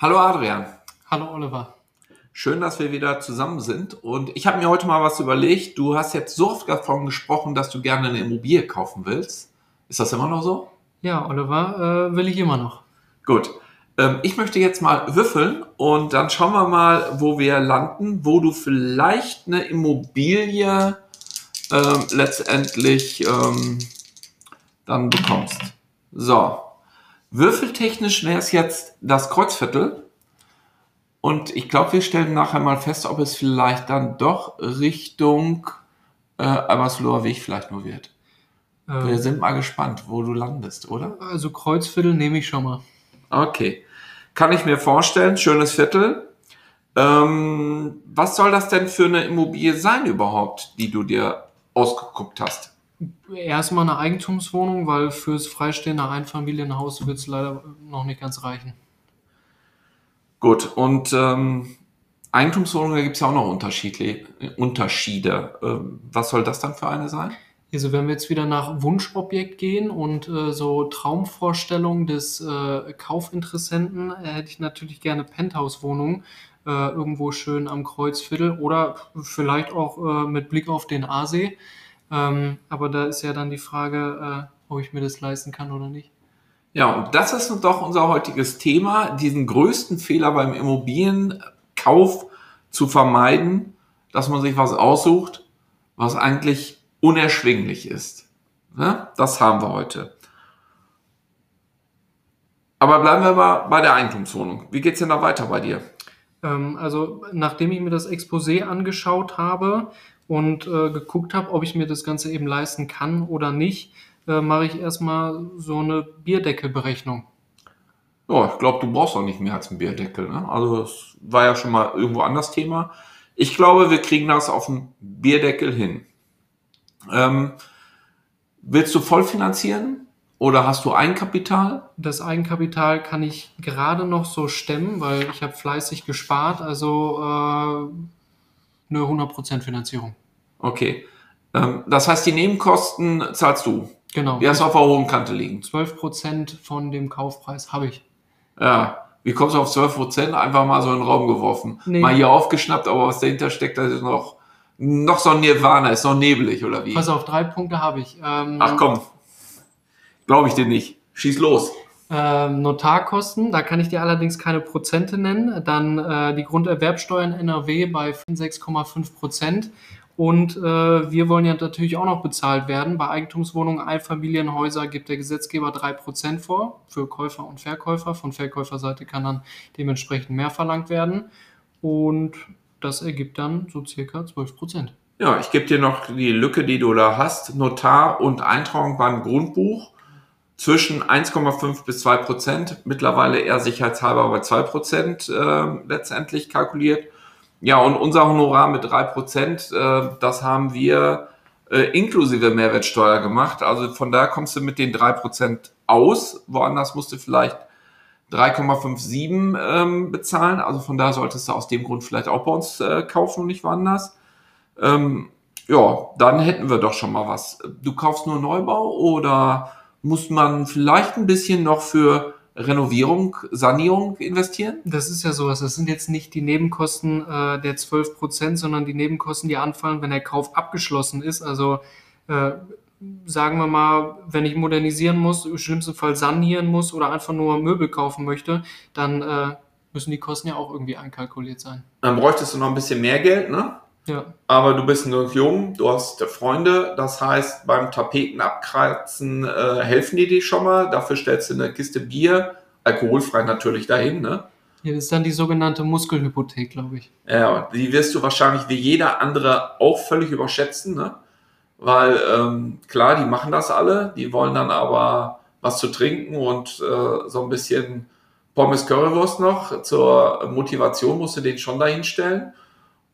Hallo Adrian. Hallo Oliver. Schön, dass wir wieder zusammen sind. Und ich habe mir heute mal was überlegt. Du hast jetzt so oft davon gesprochen, dass du gerne eine Immobilie kaufen willst. Ist das immer noch so? Ja, Oliver, äh, will ich immer noch. Gut. Ähm, ich möchte jetzt mal würfeln und dann schauen wir mal, wo wir landen, wo du vielleicht eine Immobilie ähm, letztendlich ähm, dann bekommst. So, Würfeltechnisch wäre es jetzt das Kreuzviertel. Und ich glaube, wir stellen nachher mal fest, ob es vielleicht dann doch Richtung äh, Almersloher Weg vielleicht nur wird. Ähm, wir sind mal gespannt, wo du landest, oder? Also Kreuzviertel nehme ich schon mal. Okay. Kann ich mir vorstellen, schönes Viertel. Ähm, was soll das denn für eine Immobilie sein überhaupt, die du dir ausgeguckt hast? Erstmal eine Eigentumswohnung, weil fürs freistehende Einfamilienhaus wird es leider noch nicht ganz reichen. Gut, und ähm, Eigentumswohnungen, da gibt es ja auch noch Unterschiede. Unterschiede. Ähm, was soll das dann für eine sein? Also wenn wir jetzt wieder nach Wunschobjekt gehen und äh, so Traumvorstellungen des äh, Kaufinteressenten, äh, hätte ich natürlich gerne Penthouse-Wohnungen äh, irgendwo schön am Kreuzviertel oder vielleicht auch äh, mit Blick auf den Aasee. Ähm, aber da ist ja dann die Frage, äh, ob ich mir das leisten kann oder nicht. Ja, und das ist doch unser heutiges Thema, diesen größten Fehler beim Immobilienkauf zu vermeiden, dass man sich was aussucht, was eigentlich unerschwinglich ist. Ne? Das haben wir heute. Aber bleiben wir mal bei der Eigentumswohnung. Wie geht's denn da weiter bei dir? Ähm, also, nachdem ich mir das Exposé angeschaut habe, und äh, geguckt habe, ob ich mir das Ganze eben leisten kann oder nicht, äh, mache ich erstmal so eine Bierdeckelberechnung. Ja, ich glaube, du brauchst auch nicht mehr als einen Bierdeckel. Ne? Also das war ja schon mal irgendwo anders Thema. Ich glaube, wir kriegen das auf dem Bierdeckel hin. Ähm, willst du voll finanzieren oder hast du Eigenkapital? Das Eigenkapital kann ich gerade noch so stemmen, weil ich habe fleißig gespart. Also äh, eine 100% Finanzierung. Okay. Ähm, das heißt, die Nebenkosten zahlst du? Genau. Die hast du auf der hohen Kante liegen? 12% von dem Kaufpreis habe ich. Ja. Wie kommst du auf 12%? Einfach mal so in den Raum geworfen. Nee. Mal hier aufgeschnappt, aber was dahinter steckt, das ist noch, noch so ein Nirvana, ist noch nebelig, oder wie? Pass auf, drei Punkte habe ich. Ähm, Ach komm. Glaube ich dir nicht. Schieß los. Ähm, Notarkosten, da kann ich dir allerdings keine Prozente nennen. Dann äh, die Grunderwerbsteuern NRW bei 6,5 Prozent. Und äh, wir wollen ja natürlich auch noch bezahlt werden. Bei Eigentumswohnungen, Einfamilienhäuser gibt der Gesetzgeber 3% vor für Käufer und Verkäufer. Von Verkäuferseite kann dann dementsprechend mehr verlangt werden. Und das ergibt dann so circa 12%. Ja, ich gebe dir noch die Lücke, die du da hast. Notar und Eintragung beim Grundbuch zwischen 1,5 bis 2 Prozent, mittlerweile eher sicherheitshalber bei 2 Prozent äh, letztendlich kalkuliert. Ja, und unser Honorar mit 3 Prozent, äh, das haben wir äh, inklusive Mehrwertsteuer gemacht. Also von daher kommst du mit den 3 Prozent aus. Woanders musst du vielleicht 3,57 ähm, bezahlen. Also von daher solltest du aus dem Grund vielleicht auch bei uns äh, kaufen und nicht woanders. Ähm, ja, dann hätten wir doch schon mal was. Du kaufst nur Neubau oder muss man vielleicht ein bisschen noch für Renovierung, Sanierung investieren? Das ist ja sowas. Das sind jetzt nicht die Nebenkosten äh, der 12 Prozent, sondern die Nebenkosten, die anfallen, wenn der Kauf abgeschlossen ist. Also äh, sagen wir mal, wenn ich modernisieren muss, im schlimmsten Fall sanieren muss oder einfach nur Möbel kaufen möchte, dann äh, müssen die Kosten ja auch irgendwie einkalkuliert sein. Dann bräuchtest du noch ein bisschen mehr Geld, ne? Ja. Aber du bist noch jung, du hast Freunde, das heißt, beim Tapeten abkratzen äh, helfen die dir schon mal. Dafür stellst du eine Kiste Bier, alkoholfrei natürlich dahin, ne? Ja, das ist dann die sogenannte Muskelhypothek, glaube ich. Ja, die wirst du wahrscheinlich wie jeder andere auch völlig überschätzen, ne? weil ähm, klar, die machen das alle, die wollen dann aber was zu trinken und äh, so ein bisschen Pommes Currywurst noch. Zur Motivation musst du den schon dahin stellen.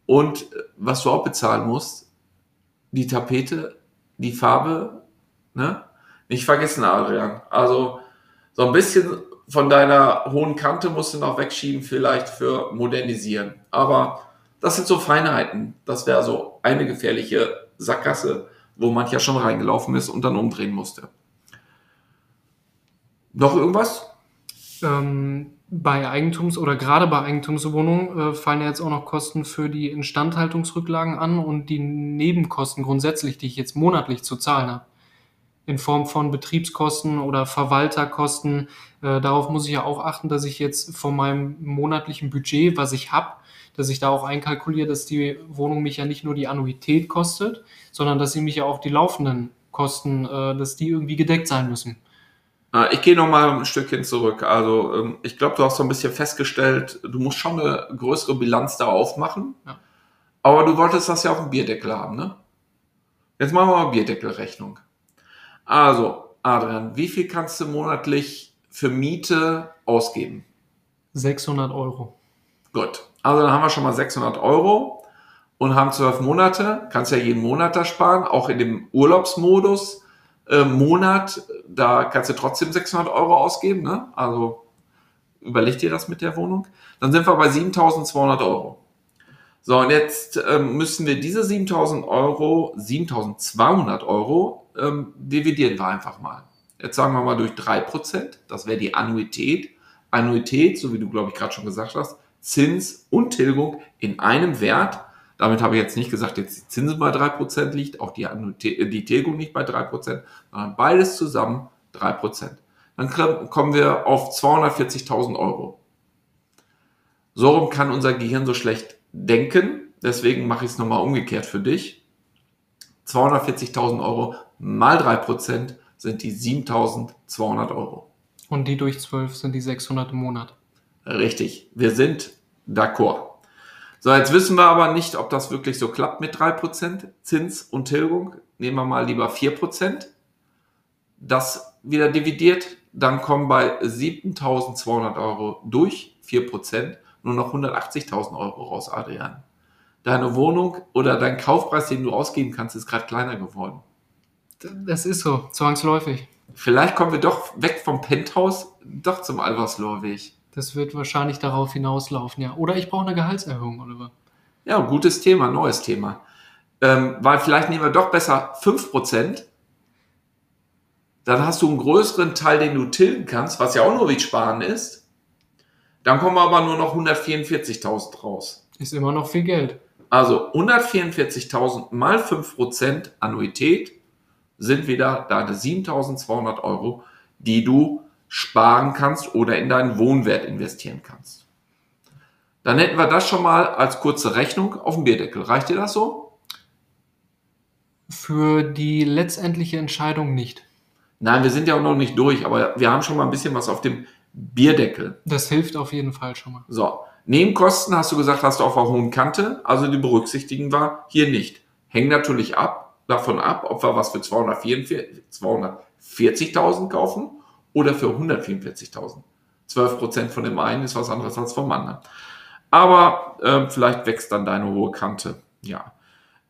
Und äh, was du auch bezahlen musst, die Tapete, die Farbe, ne? Nicht vergessen, Adrian. Also so ein bisschen von deiner hohen Kante musst du noch wegschieben, vielleicht für modernisieren. Aber das sind so Feinheiten. Das wäre so eine gefährliche Sackgasse, wo mancher schon reingelaufen ist und dann umdrehen musste. Noch irgendwas? Ähm, bei Eigentums- oder gerade bei Eigentumswohnungen äh, fallen ja jetzt auch noch Kosten für die Instandhaltungsrücklagen an und die Nebenkosten grundsätzlich, die ich jetzt monatlich zu zahlen habe. In Form von Betriebskosten oder Verwalterkosten. Äh, darauf muss ich ja auch achten, dass ich jetzt von meinem monatlichen Budget, was ich habe, dass ich da auch einkalkuliere, dass die Wohnung mich ja nicht nur die Annuität kostet, sondern dass sie mich ja auch die laufenden Kosten, äh, dass die irgendwie gedeckt sein müssen. Äh, ich gehe noch mal ein Stückchen zurück. Also ähm, ich glaube, du hast so ein bisschen festgestellt, du musst schon eine größere Bilanz da aufmachen. Ja. Aber du wolltest das ja auf dem Bierdeckel haben, ne? Jetzt machen wir mal Bierdeckelrechnung. Also, Adrian, wie viel kannst du monatlich für Miete ausgeben? 600 Euro. Gut. Also dann haben wir schon mal 600 Euro und haben zwölf Monate. Kannst ja jeden Monat da sparen, auch in dem Urlaubsmodus äh, Monat, da kannst du trotzdem 600 Euro ausgeben. Ne? Also überleg dir das mit der Wohnung. Dann sind wir bei 7200 Euro. So, und jetzt ähm, müssen wir diese 7000 Euro, 7200 Euro, ähm, dividieren wir einfach mal. Jetzt sagen wir mal durch 3%, das wäre die Annuität. Annuität, so wie du, glaube ich, gerade schon gesagt hast, Zins und Tilgung in einem Wert. Damit habe ich jetzt nicht gesagt, jetzt die Zinsen bei 3% liegt, auch die, die Tilgung nicht bei 3%, sondern beides zusammen 3%. Dann kommen wir auf 240.000 Euro. So rum kann unser Gehirn so schlecht denken. Deswegen mache ich es nochmal umgekehrt für dich. 240.000 Euro mal 3% sind die 7.200 Euro. Und die durch 12 sind die 600 im Monat. Richtig, wir sind d'accord. So, jetzt wissen wir aber nicht, ob das wirklich so klappt mit 3% Zins und Tilgung. Nehmen wir mal lieber 4%. Das wieder dividiert, dann kommen bei 7.200 Euro durch 4% nur noch 180.000 Euro raus, Adrian. Deine Wohnung oder dein Kaufpreis, den du ausgeben kannst, ist gerade kleiner geworden. Das ist so, zwangsläufig. Vielleicht kommen wir doch weg vom Penthouse, doch zum Alverslohr-Weg. Das wird wahrscheinlich darauf hinauslaufen, ja. Oder ich brauche eine Gehaltserhöhung, Oliver. Ja, gutes Thema, neues Thema. Ähm, weil vielleicht nehmen wir doch besser 5%. Dann hast du einen größeren Teil, den du tilgen kannst, was ja auch nur wie Sparen ist. Dann kommen aber nur noch 144.000 raus. Ist immer noch viel Geld. Also 144.000 mal 5% Annuität sind wieder deine 7.200 Euro, die du sparen kannst oder in deinen Wohnwert investieren kannst. Dann hätten wir das schon mal als kurze Rechnung auf dem Bierdeckel. Reicht dir das so? Für die letztendliche Entscheidung nicht. Nein, wir sind ja auch noch nicht durch, aber wir haben schon mal ein bisschen was auf dem Bierdeckel. Das hilft auf jeden Fall schon mal. So, Nebenkosten hast du gesagt, hast du auf der hohen Kante, also die berücksichtigen wir hier nicht. Hängt natürlich ab, davon ab, ob wir was für 240.000 kaufen oder für 144.000. 12% von dem einen ist was anderes als vom anderen. Aber äh, vielleicht wächst dann deine hohe Kante. Ja.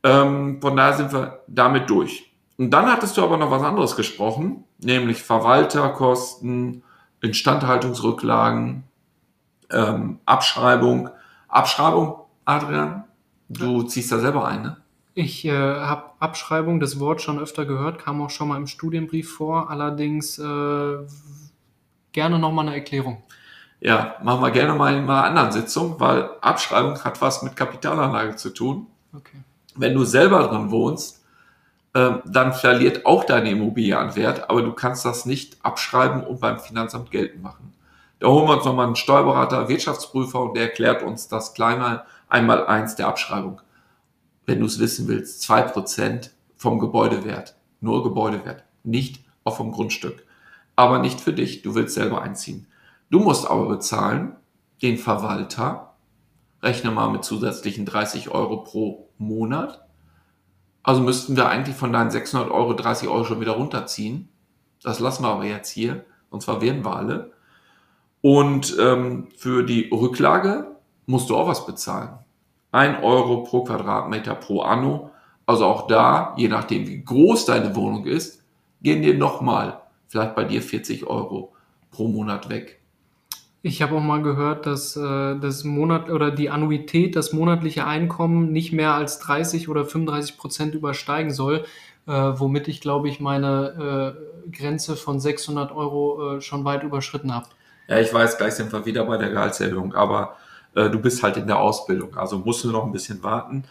Ähm, von daher sind wir damit durch. Und dann hattest du aber noch was anderes gesprochen, nämlich Verwalterkosten, Instandhaltungsrücklagen, ähm, Abschreibung. Abschreibung, Adrian, du ziehst da selber ein, ne? Ich äh, habe Abschreibung, das Wort schon öfter gehört, kam auch schon mal im Studienbrief vor, allerdings äh, gerne nochmal eine Erklärung. Ja, machen wir gerne mal in einer anderen Sitzung, weil Abschreibung hat was mit Kapitalanlage zu tun. Okay. Wenn du selber drin wohnst, äh, dann verliert auch deine Immobilie an Wert, aber du kannst das nicht abschreiben und beim Finanzamt geltend machen. Da holen wir uns nochmal einen Steuerberater, Wirtschaftsprüfer und der erklärt uns das kleine einmal eins der Abschreibung wenn du es wissen willst, zwei Prozent vom Gebäudewert. Nur Gebäudewert, nicht auch vom Grundstück. Aber nicht für dich, du willst selber einziehen. Du musst aber bezahlen den Verwalter, rechne mal mit zusätzlichen 30 Euro pro Monat, Also müssten wir eigentlich von deinen 600 Euro 30 Euro schon wieder runterziehen. Das lassen wir aber jetzt hier, und zwar werden wir alle. Und ähm, für die Rücklage musst du auch was bezahlen. 1 Euro pro Quadratmeter pro Anno. Also auch da, je nachdem wie groß deine Wohnung ist, gehen dir nochmal vielleicht bei dir 40 Euro pro Monat weg. Ich habe auch mal gehört, dass äh, das Monat oder die Annuität, das monatliche Einkommen nicht mehr als 30 oder 35 Prozent übersteigen soll, äh, womit ich glaube ich meine äh, Grenze von 600 Euro äh, schon weit überschritten habe. Ja, ich weiß, gleich sind wir wieder bei der Gehaltserhöhung, aber äh, du bist halt in der Ausbildung, also musst du noch ein bisschen warten.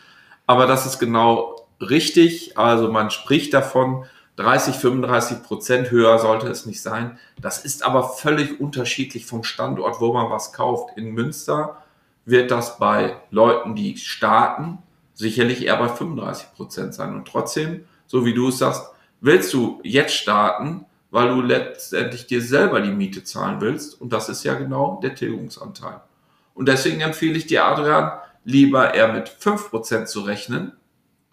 Aber das ist genau richtig. Also man spricht davon, 30, 35 Prozent höher sollte es nicht sein. Das ist aber völlig unterschiedlich vom Standort, wo man was kauft. In Münster wird das bei Leuten, die starten, sicherlich eher bei 35 Prozent sein. Und trotzdem, so wie du es sagst, willst du jetzt starten, weil du letztendlich dir selber die Miete zahlen willst. Und das ist ja genau der Tilgungsanteil. Und deswegen empfehle ich dir, Adrian, lieber eher mit 5% zu rechnen,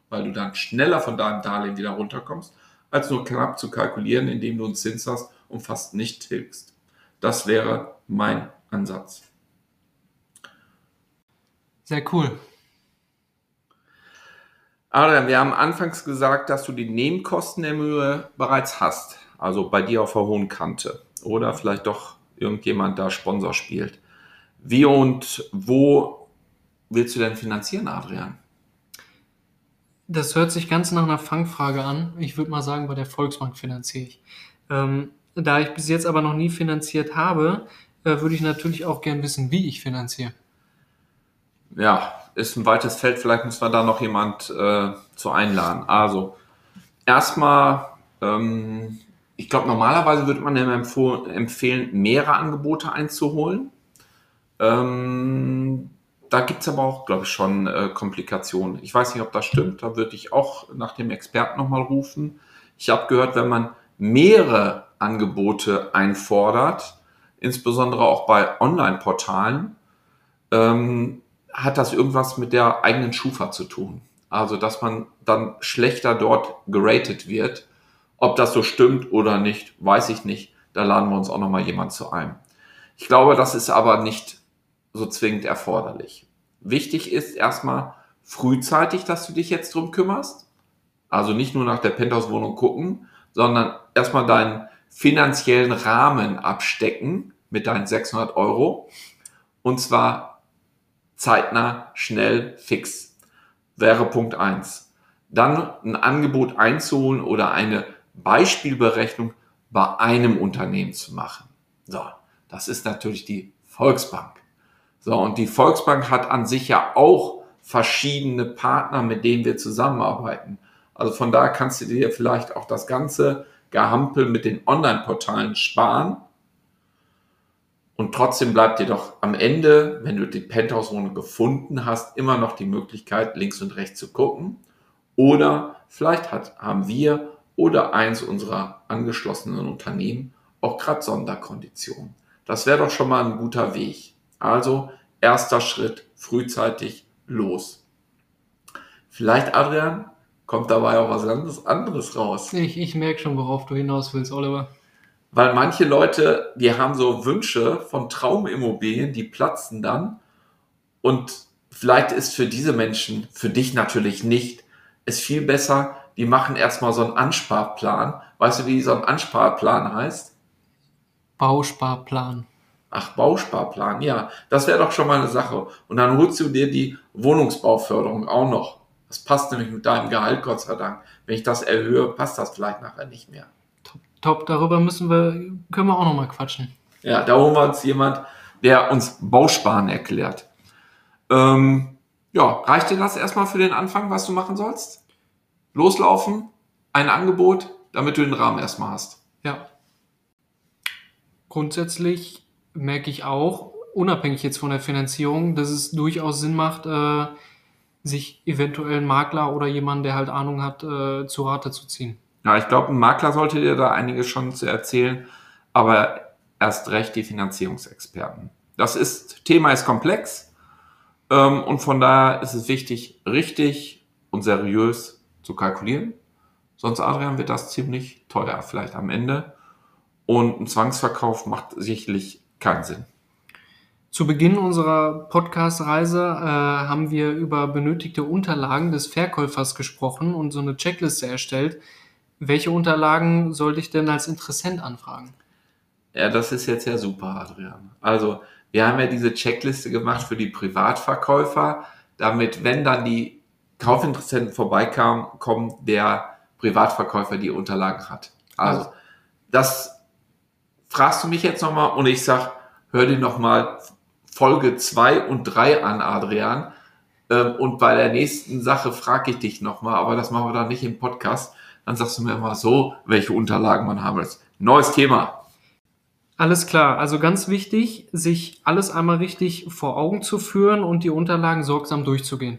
weil du dann schneller von deinem Darlehen wieder runterkommst, als nur knapp zu kalkulieren, indem du einen Zins hast und fast nicht tilgst. Das wäre mein Ansatz. Sehr cool. Adrian, wir haben anfangs gesagt, dass du die Nebenkosten der Mühe bereits hast. Also bei dir auf der hohen Kante. Oder vielleicht doch irgendjemand da Sponsor spielt. Wie und wo willst du denn finanzieren, Adrian? Das hört sich ganz nach einer Fangfrage an. Ich würde mal sagen, bei der Volksbank finanziere ich. Ähm, da ich bis jetzt aber noch nie finanziert habe, äh, würde ich natürlich auch gern wissen, wie ich finanziere. Ja, ist ein weites Feld. Vielleicht muss man da noch jemand äh, zu einladen. Also, erstmal, ähm, ich glaube, normalerweise würde man empfehlen, mehrere Angebote einzuholen. Ähm, da gibt es aber auch, glaube ich, schon äh, Komplikationen. Ich weiß nicht, ob das stimmt. Da würde ich auch nach dem Experten nochmal rufen. Ich habe gehört, wenn man mehrere Angebote einfordert, insbesondere auch bei Online-Portalen, ähm, hat das irgendwas mit der eigenen Schufa zu tun. Also, dass man dann schlechter dort geratet wird. Ob das so stimmt oder nicht, weiß ich nicht. Da laden wir uns auch nochmal jemand zu ein. Ich glaube, das ist aber nicht so zwingend erforderlich. Wichtig ist erstmal frühzeitig, dass du dich jetzt drum kümmerst. Also nicht nur nach der Penthouse-Wohnung gucken, sondern erstmal deinen finanziellen Rahmen abstecken mit deinen 600 Euro. Und zwar zeitnah, schnell, fix. Wäre Punkt eins. Dann ein Angebot einzuholen oder eine Beispielberechnung bei einem Unternehmen zu machen. So, das ist natürlich die Volksbank. So, und die Volksbank hat an sich ja auch verschiedene Partner, mit denen wir zusammenarbeiten. Also von da kannst du dir vielleicht auch das ganze Gehampel mit den Online-Portalen sparen. Und trotzdem bleibt dir doch am Ende, wenn du die Penthouse-Wohnung gefunden hast, immer noch die Möglichkeit, links und rechts zu gucken. Oder vielleicht hat, haben wir oder eins unserer angeschlossenen Unternehmen auch gerade Sonderkonditionen. Das wäre doch schon mal ein guter Weg. Also erster Schritt, frühzeitig los. Vielleicht, Adrian, kommt dabei auch was ganz anderes raus. Ich, ich merke schon, worauf du hinaus willst, Oliver. Weil manche Leute, die haben so Wünsche von Traumimmobilien, die platzen dann. Und vielleicht ist für diese Menschen, für dich natürlich nicht, es viel besser, die machen erstmal so einen Ansparplan. Weißt du, wie so ein Ansparplan heißt? Bausparplan. Ach, Bausparplan, ja, das wäre doch schon mal eine Sache. Und dann holst du dir die Wohnungsbauförderung auch noch. Das passt nämlich mit deinem Gehalt, Gott sei Dank. Wenn ich das erhöhe, passt das vielleicht nachher nicht mehr. Top, top. darüber müssen wir, können wir auch noch mal quatschen. Ja, da holen wir uns jemand, der uns Bausparen erklärt. Ähm, ja, reicht dir das erstmal für den Anfang, was du machen sollst? Loslaufen, ein Angebot, damit du den Rahmen erstmal hast. Ja. Grundsätzlich merke ich auch, unabhängig jetzt von der Finanzierung, dass es durchaus Sinn macht, äh, sich eventuell einen Makler oder jemanden, der halt Ahnung hat, äh, zu Rate zu ziehen. Ja, ich glaube, ein Makler sollte dir da einiges schon zu erzählen, aber erst recht die Finanzierungsexperten. Das ist, Thema ist komplex ähm, und von daher ist es wichtig, richtig und seriös zu kalkulieren. Sonst, Adrian, wird das ziemlich teuer, vielleicht am Ende. Und ein Zwangsverkauf macht sicherlich keinen Sinn. Zu Beginn unserer Podcast-Reise äh, haben wir über benötigte Unterlagen des Verkäufers gesprochen und so eine Checkliste erstellt. Welche Unterlagen sollte ich denn als Interessent anfragen? Ja, das ist jetzt ja super, Adrian. Also, wir haben ja diese Checkliste gemacht für die Privatverkäufer, damit, wenn dann die Kaufinteressenten vorbeikamen, kommen, der Privatverkäufer die Unterlagen hat. Also, das fragst du mich jetzt nochmal und ich sag, hör dir nochmal Folge 2 und 3 an, Adrian. Ähm, und bei der nächsten Sache frage ich dich nochmal, aber das machen wir dann nicht im Podcast. Dann sagst du mir mal so, welche Unterlagen man haben will. Neues Thema. Alles klar, also ganz wichtig, sich alles einmal richtig vor Augen zu führen und die Unterlagen sorgsam durchzugehen.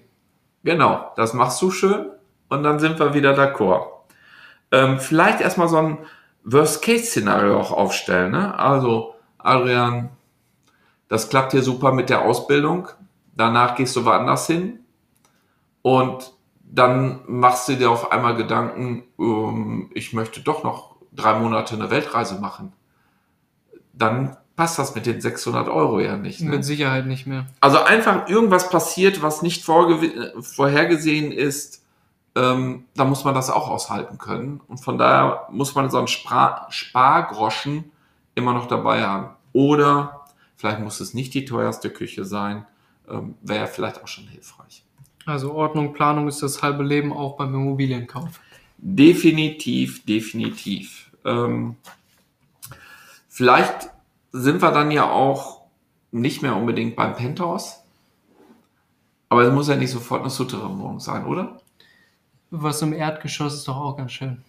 Genau, das machst du schön und dann sind wir wieder d'accord. Ähm, vielleicht erstmal so ein Worst-Case-Szenario auch aufstellen. Ne? Also, Adrian, das klappt hier super mit der Ausbildung. Danach gehst du woanders hin und dann machst du dir auf einmal Gedanken, ähm, ich möchte doch noch drei Monate eine Weltreise machen. Dann passt das mit den 600 Euro ja nicht. Ne? Mit Sicherheit nicht mehr. Also einfach irgendwas passiert, was nicht vorhergesehen ist, ähm, da muss man das auch aushalten können. Und von daher muss man so einen Spar Spargroschen immer noch dabei haben. Oder Vielleicht muss es nicht die teuerste Küche sein. Ähm, Wäre vielleicht auch schon hilfreich. Also Ordnung, Planung ist das halbe Leben auch beim Immobilienkauf. Definitiv, definitiv. Ähm, vielleicht sind wir dann ja auch nicht mehr unbedingt beim Penthouse. Aber es muss ja nicht sofort eine Souterrain-Wohnung sein, oder? Was im Erdgeschoss ist doch auch ganz schön.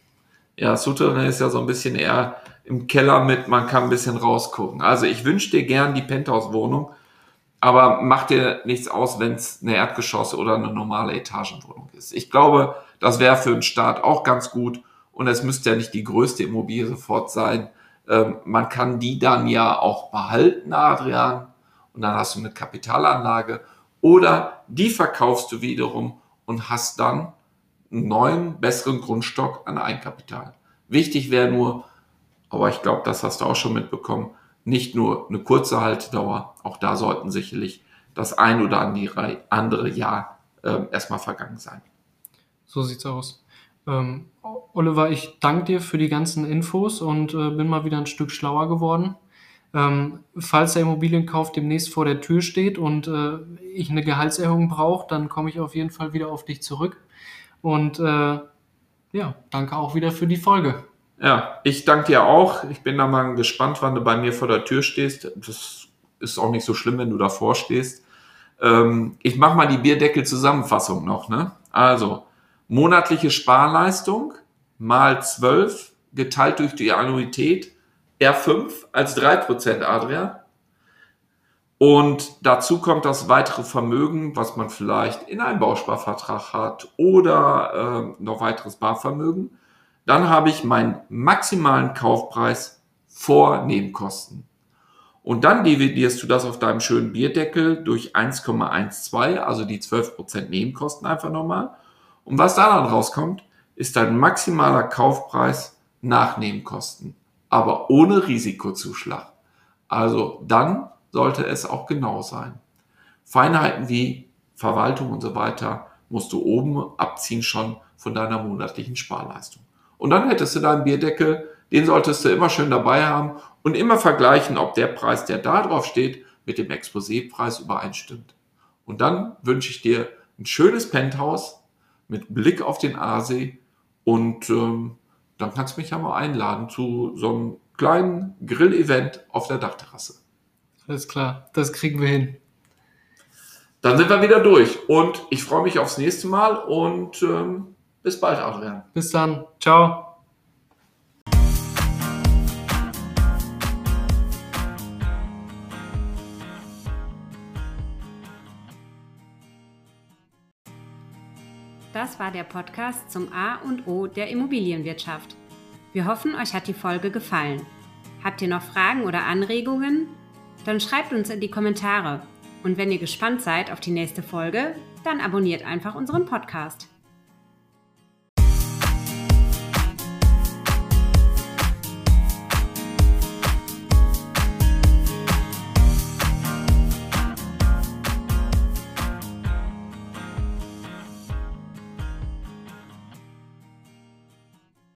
Ja, Souterrain ist ja so ein bisschen eher im Keller mit, man kann ein bisschen rausgucken. Also ich wünsche dir gern die Penthouse-Wohnung, aber mach dir nichts aus, wenn es eine Erdgeschoss oder eine normale Etagenwohnung ist. Ich glaube, das wäre für einen Start auch ganz gut und es müsste ja nicht die größte Immobilie sofort sein. Ähm, man kann die dann ja auch behalten, Adrian, und dann hast du eine Kapitalanlage oder die verkaufst du wiederum und hast dann einen neuen, besseren Grundstock an Eigenkapital. Wichtig wäre nur, aber ich glaube, das hast du auch schon mitbekommen. Nicht nur eine kurze Haltedauer, auch da sollten sicherlich das ein oder andere Jahr äh, erstmal vergangen sein. So sieht's aus. Ähm, Oliver, ich danke dir für die ganzen Infos und äh, bin mal wieder ein Stück schlauer geworden. Ähm, falls der Immobilienkauf demnächst vor der Tür steht und äh, ich eine Gehaltserhöhung brauche, dann komme ich auf jeden Fall wieder auf dich zurück. Und äh, ja, danke auch wieder für die Folge. Ja, ich danke dir auch. Ich bin da mal gespannt, wann du bei mir vor der Tür stehst. Das ist auch nicht so schlimm, wenn du davor stehst. Ähm, ich mache mal die Bierdeckel-Zusammenfassung noch. Ne? Also, monatliche Sparleistung mal 12 geteilt durch die Annuität R5 als 3% Adrian. Und dazu kommt das weitere Vermögen, was man vielleicht in einem Bausparvertrag hat oder äh, noch weiteres Barvermögen. Dann habe ich meinen maximalen Kaufpreis vor Nebenkosten. Und dann dividierst du das auf deinem schönen Bierdeckel durch 1,12, also die 12% Nebenkosten einfach nochmal. Und was da dann rauskommt, ist dein maximaler Kaufpreis nach Nebenkosten, aber ohne Risikozuschlag. Also dann sollte es auch genau sein. Feinheiten wie Verwaltung und so weiter musst du oben abziehen schon von deiner monatlichen Sparleistung. Und dann hättest du deinen Bierdeckel, den solltest du immer schön dabei haben und immer vergleichen, ob der Preis, der da drauf steht, mit dem Exposépreis übereinstimmt. Und dann wünsche ich dir ein schönes Penthouse mit Blick auf den Aasee und ähm, dann kannst du mich ja mal einladen zu so einem kleinen Grill-Event auf der Dachterrasse. Alles klar, das kriegen wir hin. Dann sind wir wieder durch und ich freue mich aufs nächste Mal und ähm, bis bald, Adrian. Bis dann. Ciao. Das war der Podcast zum A und O der Immobilienwirtschaft. Wir hoffen, euch hat die Folge gefallen. Habt ihr noch Fragen oder Anregungen? Dann schreibt uns in die Kommentare. Und wenn ihr gespannt seid auf die nächste Folge, dann abonniert einfach unseren Podcast.